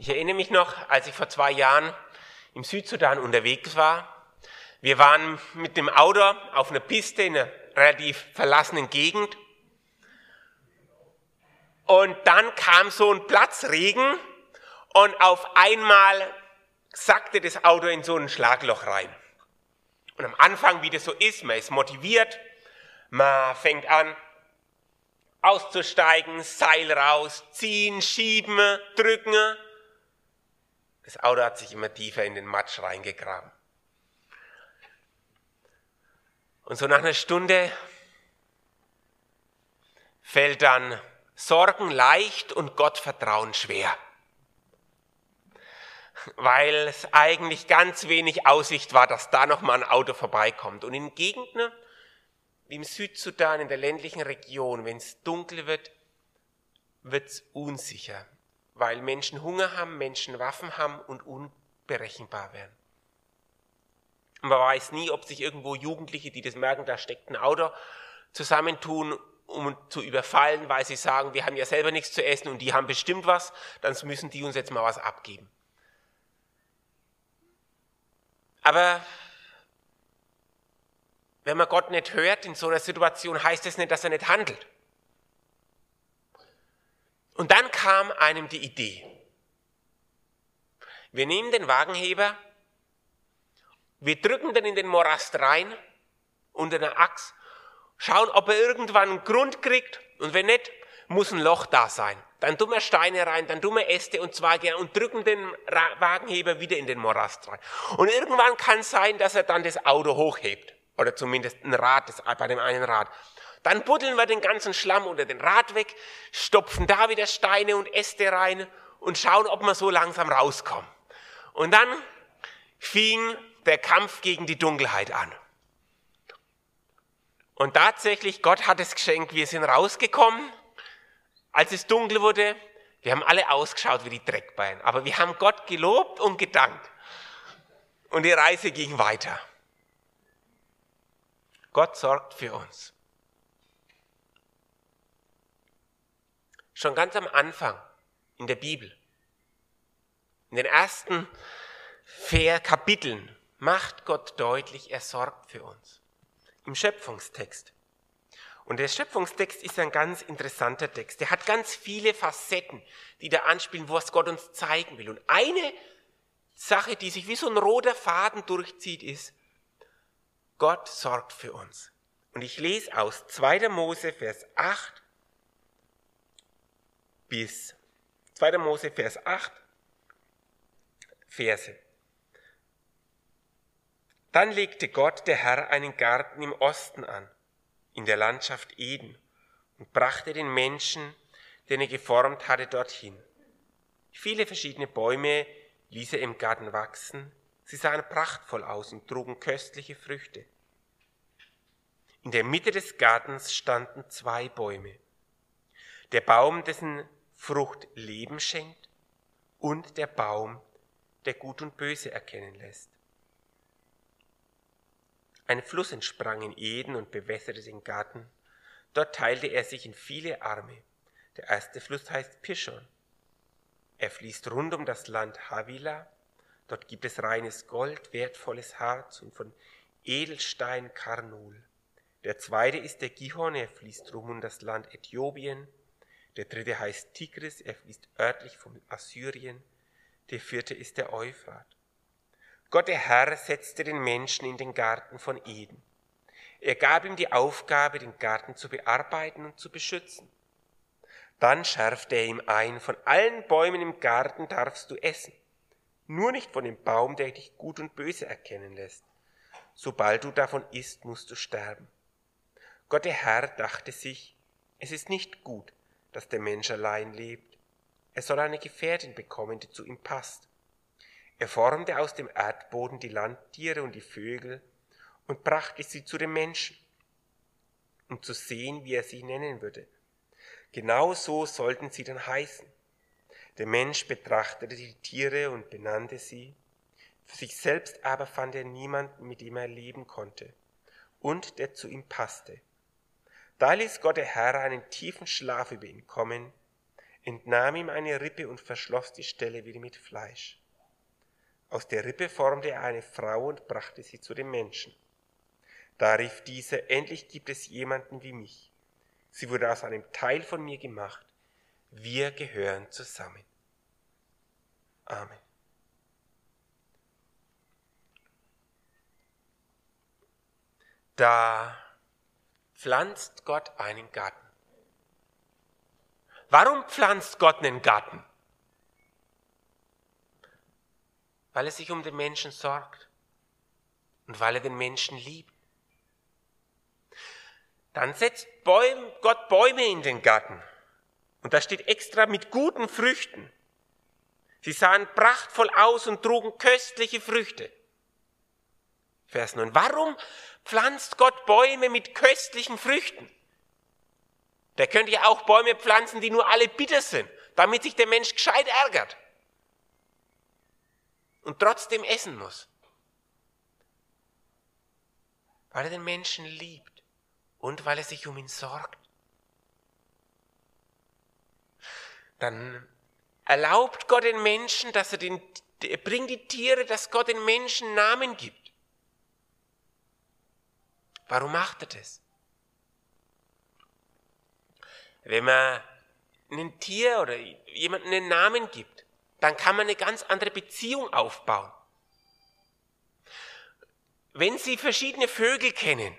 Ich erinnere mich noch, als ich vor zwei Jahren im Südsudan unterwegs war. Wir waren mit dem Auto auf einer Piste in einer relativ verlassenen Gegend. Und dann kam so ein Platzregen und auf einmal sackte das Auto in so ein Schlagloch rein. Und am Anfang, wie das so ist, man ist motiviert, man fängt an auszusteigen, Seil raus, ziehen, schieben, drücken das Auto hat sich immer tiefer in den Matsch reingegraben. Und so nach einer Stunde fällt dann Sorgen leicht und Gottvertrauen schwer. Weil es eigentlich ganz wenig Aussicht war, dass da nochmal ein Auto vorbeikommt. Und in Gegenden wie im Südsudan, in der ländlichen Region, wenn es dunkel wird, wird es unsicher weil Menschen Hunger haben, Menschen Waffen haben und unberechenbar werden. Man weiß nie, ob sich irgendwo Jugendliche, die das merken, da steckt ein Auto, zusammentun, um zu überfallen, weil sie sagen, wir haben ja selber nichts zu essen und die haben bestimmt was, dann müssen die uns jetzt mal was abgeben. Aber wenn man Gott nicht hört in so einer Situation, heißt es das nicht, dass er nicht handelt. Und dann kam einem die Idee. Wir nehmen den Wagenheber, wir drücken den in den Morast rein, unter der Axt, schauen, ob er irgendwann einen Grund kriegt und wenn nicht, muss ein Loch da sein. Dann tun wir Steine rein, dann tun wir Äste und Zweige und drücken den Wagenheber wieder in den Morast rein. Und irgendwann kann es sein, dass er dann das Auto hochhebt. Oder zumindest ein Rad, das, bei dem einen Rad. Dann buddeln wir den ganzen Schlamm unter den Rad weg, stopfen da wieder Steine und Äste rein und schauen, ob wir so langsam rauskommen. Und dann fing der Kampf gegen die Dunkelheit an. Und tatsächlich, Gott hat es geschenkt, wir sind rausgekommen, als es dunkel wurde. Wir haben alle ausgeschaut wie die Dreckbeine, aber wir haben Gott gelobt und gedankt. Und die Reise ging weiter. Gott sorgt für uns. Schon ganz am Anfang in der Bibel, in den ersten vier Kapiteln, macht Gott deutlich, er sorgt für uns. Im Schöpfungstext. Und der Schöpfungstext ist ein ganz interessanter Text. Der hat ganz viele Facetten, die da anspielen, was Gott uns zeigen will. Und eine Sache, die sich wie so ein roter Faden durchzieht, ist, Gott sorgt für uns. Und ich lese aus 2. Mose, Vers 8 bis 2. Mose, Vers 8 Verse. Dann legte Gott, der Herr, einen Garten im Osten an, in der Landschaft Eden, und brachte den Menschen, den er geformt hatte, dorthin. Viele verschiedene Bäume ließ er im Garten wachsen, sie sahen prachtvoll aus und trugen köstliche Früchte. In der Mitte des Gartens standen zwei Bäume. Der Baum, dessen Frucht Leben schenkt und der Baum, der Gut und Böse erkennen lässt. Ein Fluss entsprang in Eden und bewässerte den Garten. Dort teilte er sich in viele Arme. Der erste Fluss heißt Pishon. Er fließt rund um das Land Havila. Dort gibt es reines Gold, wertvolles Harz und von Edelstein Karnol. Der zweite ist der Gihon, er fließt rum um das Land Äthiopien. Der dritte heißt Tigris, er fließt örtlich von Assyrien. Der vierte ist der Euphrat. Gott der Herr setzte den Menschen in den Garten von Eden. Er gab ihm die Aufgabe, den Garten zu bearbeiten und zu beschützen. Dann schärfte er ihm ein, von allen Bäumen im Garten darfst du essen, nur nicht von dem Baum, der dich gut und böse erkennen lässt. Sobald du davon isst, musst du sterben. Gott der Herr dachte sich, es ist nicht gut, dass der Mensch allein lebt. Er soll eine Gefährtin bekommen, die zu ihm passt. Er formte aus dem Erdboden die Landtiere und die Vögel und brachte sie zu dem Menschen, um zu sehen, wie er sie nennen würde. Genau so sollten sie dann heißen. Der Mensch betrachtete die Tiere und benannte sie. Für sich selbst aber fand er niemanden, mit dem er leben konnte und der zu ihm passte. Da ließ Gott der Herr einen tiefen Schlaf über ihn kommen. entnahm ihm eine Rippe und verschloss die Stelle wieder mit Fleisch. Aus der Rippe formte er eine Frau und brachte sie zu dem Menschen. Da rief dieser, endlich gibt es jemanden wie mich. Sie wurde aus einem Teil von mir gemacht. Wir gehören zusammen. Amen. Da pflanzt Gott einen Garten. Warum pflanzt Gott einen Garten? Weil er sich um den Menschen sorgt und weil er den Menschen liebt. Dann setzt Bäum, Gott Bäume in den Garten. Und da steht extra mit guten Früchten. Sie sahen prachtvoll aus und trugen köstliche Früchte. Vers 9. Warum pflanzt Gott Bäume mit köstlichen Früchten? Der könnte ja auch Bäume pflanzen, die nur alle bitter sind, damit sich der Mensch gescheit ärgert und trotzdem essen muss. Weil er den Menschen liebt und weil er sich um ihn sorgt. Dann erlaubt Gott den Menschen, dass er den, er bringt die Tiere, dass Gott den Menschen Namen gibt. Warum macht er das? Wenn man einem Tier oder jemandem einen Namen gibt, dann kann man eine ganz andere Beziehung aufbauen. Wenn Sie verschiedene Vögel kennen,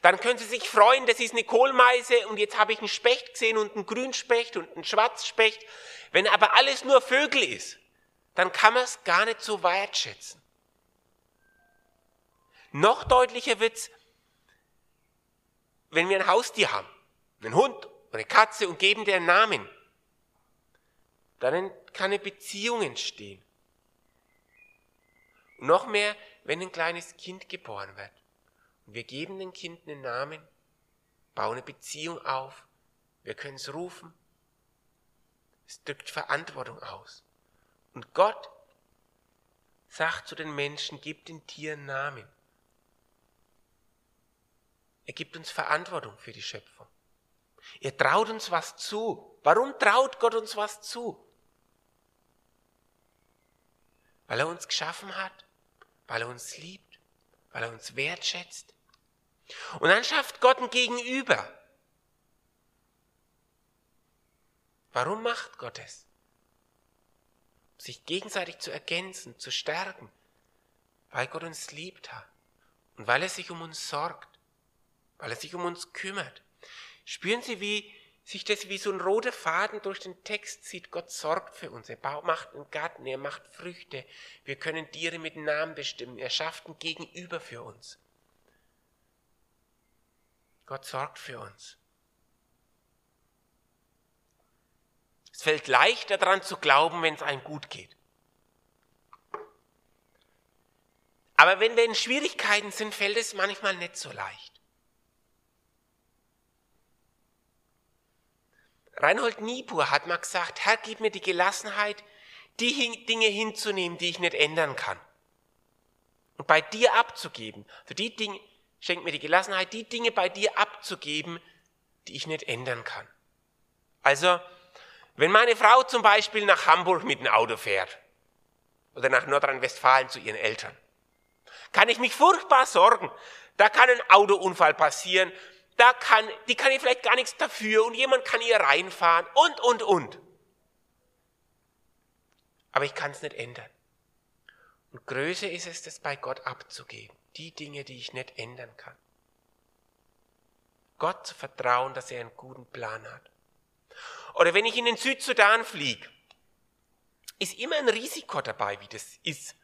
dann können Sie sich freuen, das ist eine Kohlmeise und jetzt habe ich einen Specht gesehen und einen Grünspecht und einen Schwarzspecht. Wenn aber alles nur Vögel ist, dann kann man es gar nicht so wertschätzen. Noch deutlicher wird's, wenn wir ein Haustier haben, einen Hund eine Katze und geben dir einen Namen. Dann kann eine Beziehung entstehen. Und noch mehr, wenn ein kleines Kind geboren wird. Und wir geben dem Kind einen Namen, bauen eine Beziehung auf, wir können es rufen. Es drückt Verantwortung aus. Und Gott sagt zu den Menschen, gib den Tieren Namen. Er gibt uns Verantwortung für die Schöpfung. Er traut uns was zu. Warum traut Gott uns was zu? Weil er uns geschaffen hat, weil er uns liebt, weil er uns wertschätzt. Und dann schafft Gott ein Gegenüber. Warum macht Gott es? Sich gegenseitig zu ergänzen, zu stärken, weil Gott uns liebt hat und weil er sich um uns sorgt, weil er sich um uns kümmert. Spüren Sie, wie sich das wie so ein roter Faden durch den Text zieht. Gott sorgt für uns. Er macht einen Garten, er macht Früchte. Wir können Tiere mit Namen bestimmen. Er schafft ein Gegenüber für uns. Gott sorgt für uns. Es fällt leichter daran zu glauben, wenn es einem gut geht. Aber wenn wir in Schwierigkeiten sind, fällt es manchmal nicht so leicht. Reinhold Niebuhr hat mal gesagt, Herr, gib mir die Gelassenheit, die Dinge hinzunehmen, die ich nicht ändern kann. Und bei dir abzugeben. Für die Dinge, schenk mir die Gelassenheit, die Dinge bei dir abzugeben, die ich nicht ändern kann. Also, wenn meine Frau zum Beispiel nach Hamburg mit dem Auto fährt oder nach Nordrhein-Westfalen zu ihren Eltern, kann ich mich furchtbar sorgen. Da kann ein Autounfall passieren, da kann, die kann ihr vielleicht gar nichts dafür und jemand kann ihr reinfahren und, und, und. Aber ich kann es nicht ändern. Und größer ist es, das bei Gott abzugeben. Die Dinge, die ich nicht ändern kann. Gott zu vertrauen, dass er einen guten Plan hat. Oder wenn ich in den Südsudan fliege, ist immer ein Risiko dabei, wie das ist.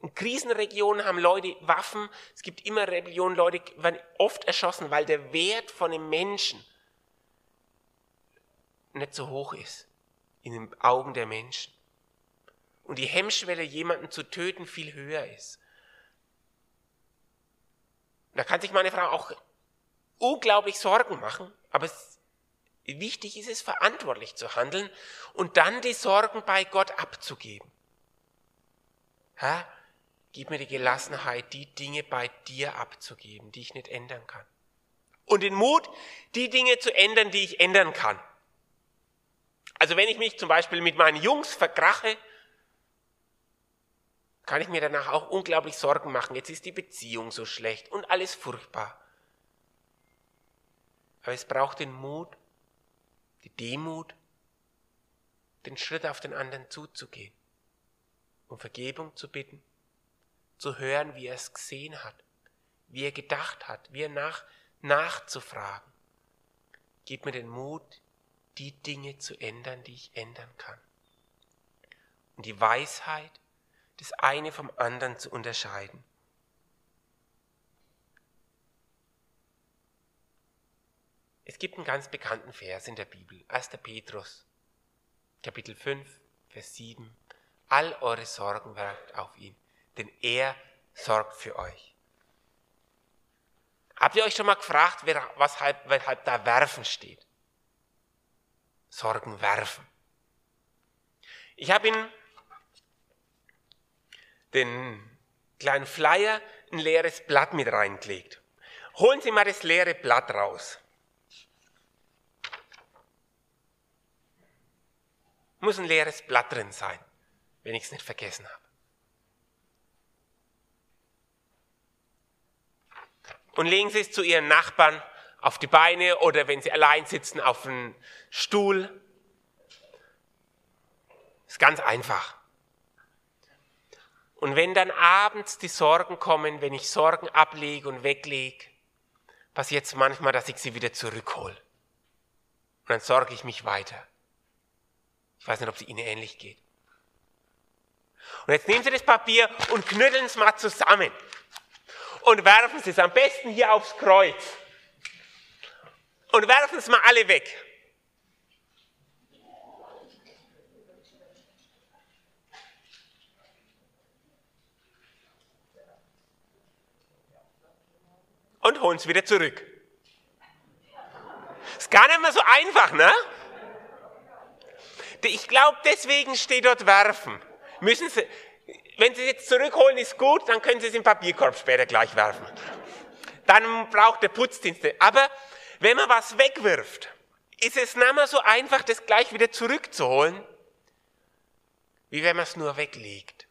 In Krisenregionen haben Leute Waffen. Es gibt immer Rebellionen, Leute werden oft erschossen, weil der Wert von einem Menschen nicht so hoch ist in den Augen der Menschen. Und die Hemmschwelle, jemanden zu töten, viel höher ist. Da kann sich meine Frau auch unglaublich Sorgen machen, aber es, wichtig ist es, verantwortlich zu handeln und dann die Sorgen bei Gott abzugeben. Ha? Gib mir die Gelassenheit, die Dinge bei dir abzugeben, die ich nicht ändern kann. Und den Mut, die Dinge zu ändern, die ich ändern kann. Also wenn ich mich zum Beispiel mit meinen Jungs verkrache, kann ich mir danach auch unglaublich Sorgen machen. Jetzt ist die Beziehung so schlecht und alles furchtbar. Aber es braucht den Mut, die Demut, den Schritt auf den anderen zuzugehen, um Vergebung zu bitten, zu hören, wie er es gesehen hat, wie er gedacht hat, wie er nach, nachzufragen. Gib mir den Mut, die Dinge zu ändern, die ich ändern kann. Und die Weisheit, das eine vom anderen zu unterscheiden. Es gibt einen ganz bekannten Vers in der Bibel, 1. Petrus, Kapitel 5, Vers 7. All eure Sorgen werft auf ihn, denn er sorgt für euch. Habt ihr euch schon mal gefragt, weshalb, weshalb da werfen steht? Sorgen werfen. Ich habe in den kleinen Flyer ein leeres Blatt mit reingelegt. Holen Sie mal das leere Blatt raus. Muss ein leeres Blatt drin sein, wenn ich es nicht vergessen habe. Und legen Sie es zu Ihren Nachbarn auf die Beine oder wenn Sie allein sitzen auf einen Stuhl. Ist ganz einfach. Und wenn dann abends die Sorgen kommen, wenn ich Sorgen ablege und weglege, passiert es manchmal, dass ich sie wieder zurückhole. Und dann sorge ich mich weiter. Ich weiß nicht, ob es Ihnen ähnlich geht. Und jetzt nehmen Sie das Papier und knütteln es mal zusammen. Und werfen Sie es am besten hier aufs Kreuz. Und werfen es mal alle weg. Und holen es wieder zurück. Ist gar nicht mehr so einfach, ne? Ich glaube, deswegen steht dort werfen. Müssen Sie, wenn Sie es jetzt zurückholen, ist gut, dann können Sie es im Papierkorb später gleich werfen. Dann braucht der Putzdienste. Aber wenn man was wegwirft, ist es nicht mehr so einfach, das gleich wieder zurückzuholen, wie wenn man es nur weglegt.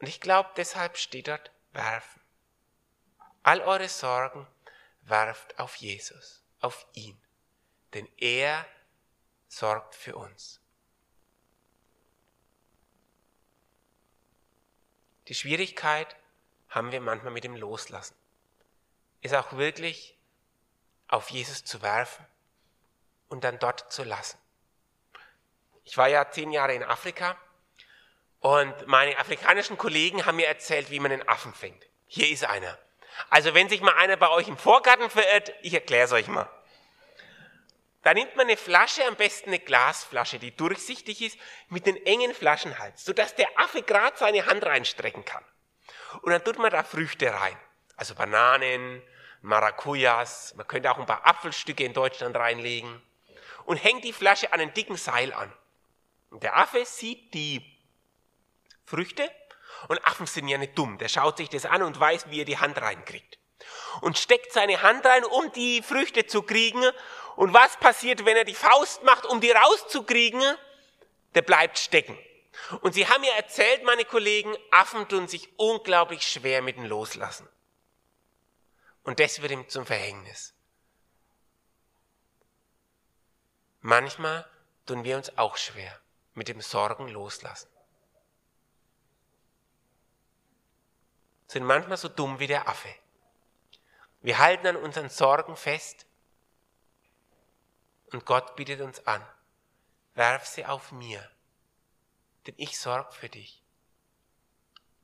Und ich glaube, deshalb steht dort werfen. All eure Sorgen werft auf Jesus, auf ihn, denn er sorgt für uns. Die Schwierigkeit haben wir manchmal mit dem Loslassen. Ist auch wirklich auf Jesus zu werfen und dann dort zu lassen. Ich war ja zehn Jahre in Afrika und meine afrikanischen Kollegen haben mir erzählt, wie man einen Affen fängt. Hier ist einer. Also wenn sich mal einer bei euch im Vorgarten verirrt, ich erkläre es euch mal. Da nimmt man eine Flasche, am besten eine Glasflasche, die durchsichtig ist, mit einem engen Flaschenhals, sodass der Affe gerade seine Hand reinstrecken kann. Und dann tut man da Früchte rein. Also Bananen, Maracujas, man könnte auch ein paar Apfelstücke in Deutschland reinlegen. Und hängt die Flasche an einen dicken Seil an. Und der Affe sieht die Früchte und Affen sind ja nicht dumm. Der schaut sich das an und weiß, wie er die Hand reinkriegt. Und steckt seine Hand rein, um die Früchte zu kriegen und was passiert, wenn er die Faust macht, um die rauszukriegen? Der bleibt stecken. Und sie haben mir erzählt, meine Kollegen, Affen tun sich unglaublich schwer mit dem Loslassen. Und das wird ihm zum Verhängnis. Manchmal tun wir uns auch schwer mit dem Sorgen loslassen. Sind manchmal so dumm wie der Affe. Wir halten an unseren Sorgen fest und Gott bietet uns an, werf sie auf mir, denn ich sorge für dich.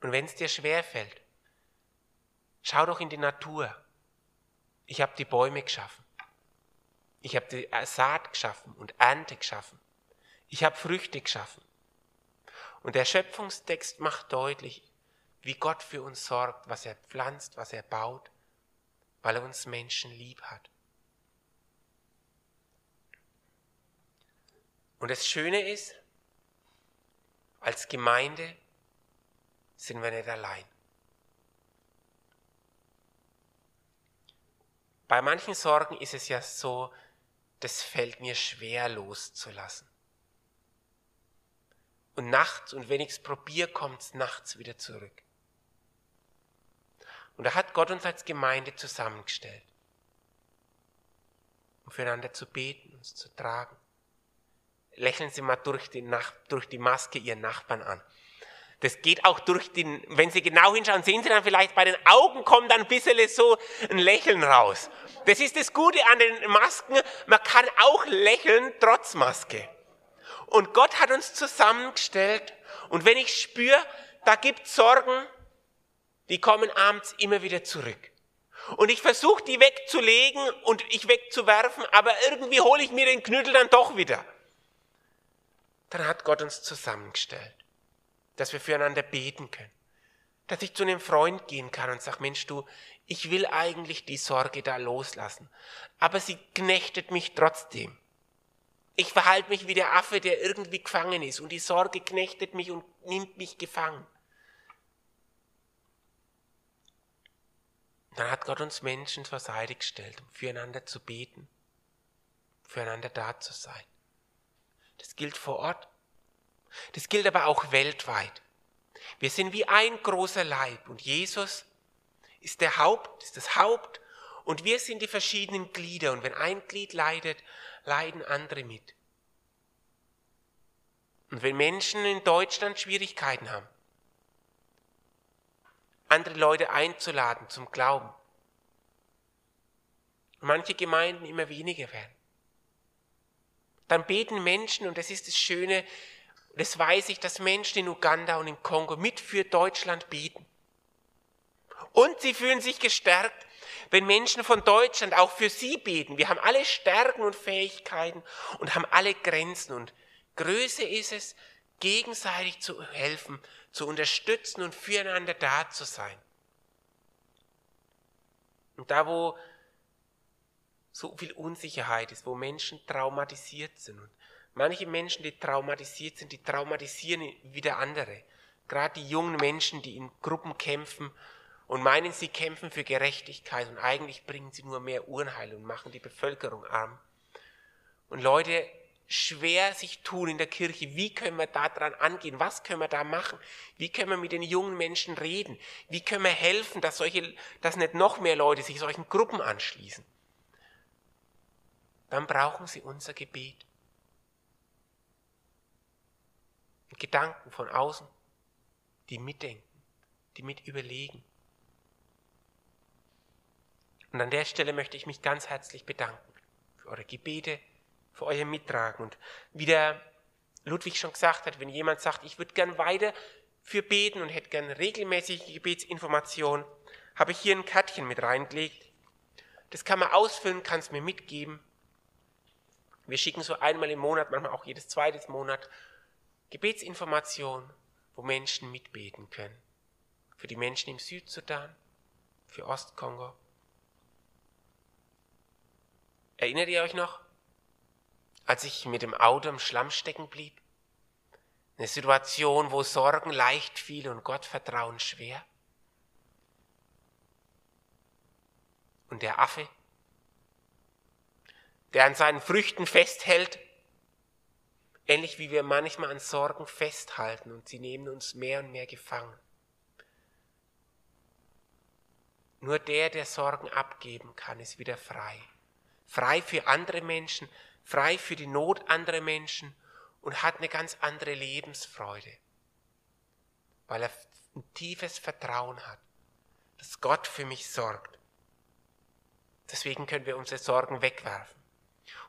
Und wenn es dir schwer fällt, schau doch in die Natur. Ich habe die Bäume geschaffen. Ich habe die Saat geschaffen und Ernte geschaffen. Ich habe Früchte geschaffen. Und der Schöpfungstext macht deutlich, wie Gott für uns sorgt, was er pflanzt, was er baut, weil er uns Menschen lieb hat. Und das Schöne ist, als Gemeinde sind wir nicht allein. Bei manchen Sorgen ist es ja so, das fällt mir schwer loszulassen. Und nachts, und wenn ich es probiere, kommt es nachts wieder zurück. Und da hat Gott uns als Gemeinde zusammengestellt, um füreinander zu beten, uns zu tragen. Lächeln Sie mal durch die, Nach durch die Maske Ihren Nachbarn an. Das geht auch durch den, wenn Sie genau hinschauen, sehen Sie dann vielleicht bei den Augen kommt dann ein bisschen so ein Lächeln raus. Das ist das Gute an den Masken. Man kann auch lächeln trotz Maske. Und Gott hat uns zusammengestellt. Und wenn ich spüre, da gibt Sorgen, die kommen abends immer wieder zurück. Und ich versuche die wegzulegen und ich wegzuwerfen, aber irgendwie hole ich mir den Knüttel dann doch wieder. Dann hat Gott uns zusammengestellt dass wir füreinander beten können. Dass ich zu einem Freund gehen kann und sage, Mensch, du, ich will eigentlich die Sorge da loslassen, aber sie knechtet mich trotzdem. Ich verhalte mich wie der Affe, der irgendwie gefangen ist und die Sorge knechtet mich und nimmt mich gefangen. Dann hat Gott uns Menschen zur Seite gestellt, um füreinander zu beten, füreinander da zu sein. Das gilt vor Ort, das gilt aber auch weltweit. Wir sind wie ein großer Leib und Jesus ist der Haupt, ist das Haupt und wir sind die verschiedenen Glieder und wenn ein Glied leidet, leiden andere mit. Und wenn Menschen in Deutschland Schwierigkeiten haben, andere Leute einzuladen zum Glauben, manche Gemeinden immer weniger werden, dann beten Menschen, und das ist das Schöne, das weiß ich, dass Menschen in Uganda und im Kongo mit für Deutschland beten. Und sie fühlen sich gestärkt, wenn Menschen von Deutschland auch für sie beten. Wir haben alle Stärken und Fähigkeiten und haben alle Grenzen. Und Größe ist es, gegenseitig zu helfen, zu unterstützen und füreinander da zu sein. Und da, wo so viel Unsicherheit ist, wo Menschen traumatisiert sind und Manche Menschen, die traumatisiert sind, die traumatisieren wieder andere. Gerade die jungen Menschen, die in Gruppen kämpfen und meinen, sie kämpfen für Gerechtigkeit und eigentlich bringen sie nur mehr Unheil und machen die Bevölkerung arm. Und Leute schwer sich tun in der Kirche, wie können wir da dran angehen, was können wir da machen, wie können wir mit den jungen Menschen reden, wie können wir helfen, dass solche, dass nicht noch mehr Leute sich solchen Gruppen anschließen. Dann brauchen sie unser Gebet. Gedanken von außen, die mitdenken, die mit überlegen. Und an der Stelle möchte ich mich ganz herzlich bedanken für eure Gebete, für euer Mittragen. Und wie der Ludwig schon gesagt hat, wenn jemand sagt, ich würde gern weiter für beten und hätte gern regelmäßige Gebetsinformationen, habe ich hier ein Kärtchen mit reingelegt. Das kann man ausfüllen, kann es mir mitgeben. Wir schicken so einmal im Monat, manchmal auch jedes zweite Monat, Gebetsinformation, wo Menschen mitbeten können. Für die Menschen im Südsudan, für Ostkongo. Erinnert ihr euch noch, als ich mit dem Auto im Schlamm stecken blieb? Eine Situation, wo Sorgen leicht fiel und Gottvertrauen schwer? Und der Affe, der an seinen Früchten festhält Ähnlich wie wir manchmal an Sorgen festhalten und sie nehmen uns mehr und mehr gefangen. Nur der, der Sorgen abgeben kann, ist wieder frei. Frei für andere Menschen, frei für die Not anderer Menschen und hat eine ganz andere Lebensfreude, weil er ein tiefes Vertrauen hat, dass Gott für mich sorgt. Deswegen können wir unsere Sorgen wegwerfen.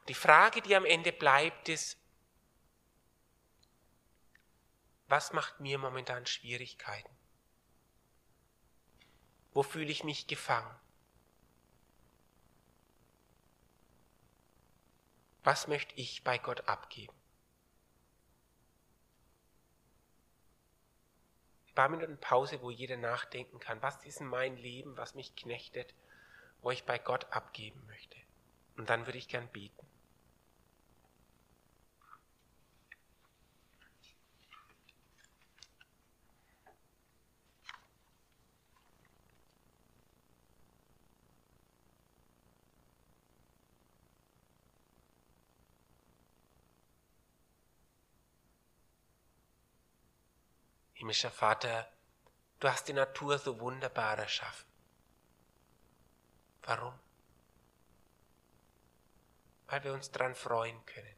Die Frage, die am Ende bleibt, ist, Was macht mir momentan Schwierigkeiten? Wo fühle ich mich gefangen? Was möchte ich bei Gott abgeben? Ein paar Minuten Pause, wo jeder nachdenken kann, was ist in mein Leben, was mich knechtet, wo ich bei Gott abgeben möchte. Und dann würde ich gern beten. Himmlischer Vater, du hast die Natur so wunderbar erschaffen. Warum? Weil wir uns daran freuen können,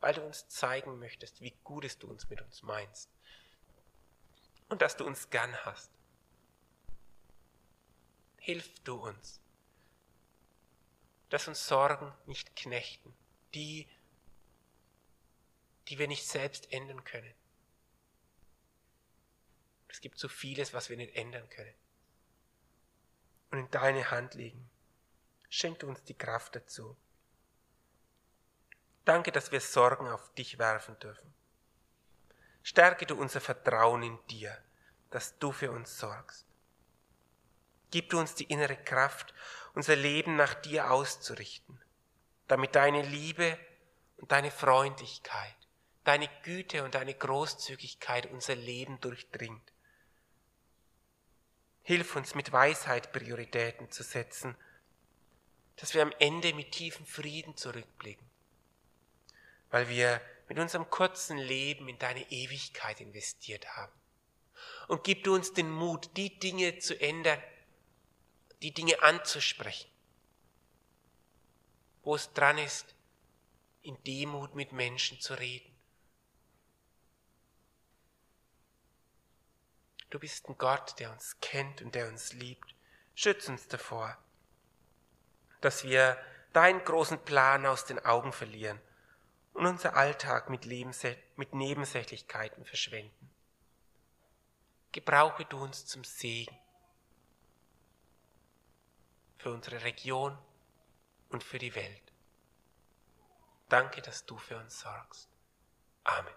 weil du uns zeigen möchtest, wie gut es du uns mit uns meinst und dass du uns gern hast. Hilf du uns, dass uns Sorgen nicht knechten, die, die wir nicht selbst ändern können. Es gibt so vieles, was wir nicht ändern können. Und in deine Hand legen. Schenke uns die Kraft dazu. Danke, dass wir Sorgen auf dich werfen dürfen. Stärke du unser Vertrauen in dir, dass du für uns sorgst. Gib du uns die innere Kraft, unser Leben nach dir auszurichten, damit deine Liebe und deine Freundlichkeit, deine Güte und deine Großzügigkeit unser Leben durchdringt. Hilf uns mit Weisheit Prioritäten zu setzen, dass wir am Ende mit tiefem Frieden zurückblicken, weil wir mit unserem kurzen Leben in deine Ewigkeit investiert haben. Und gib du uns den Mut, die Dinge zu ändern, die Dinge anzusprechen, wo es dran ist, in Demut mit Menschen zu reden. Du bist ein Gott, der uns kennt und der uns liebt. Schütz uns davor, dass wir deinen großen Plan aus den Augen verlieren und unser Alltag mit, mit Nebensächlichkeiten verschwenden. Gebrauche du uns zum Segen für unsere Region und für die Welt. Danke, dass du für uns sorgst. Amen.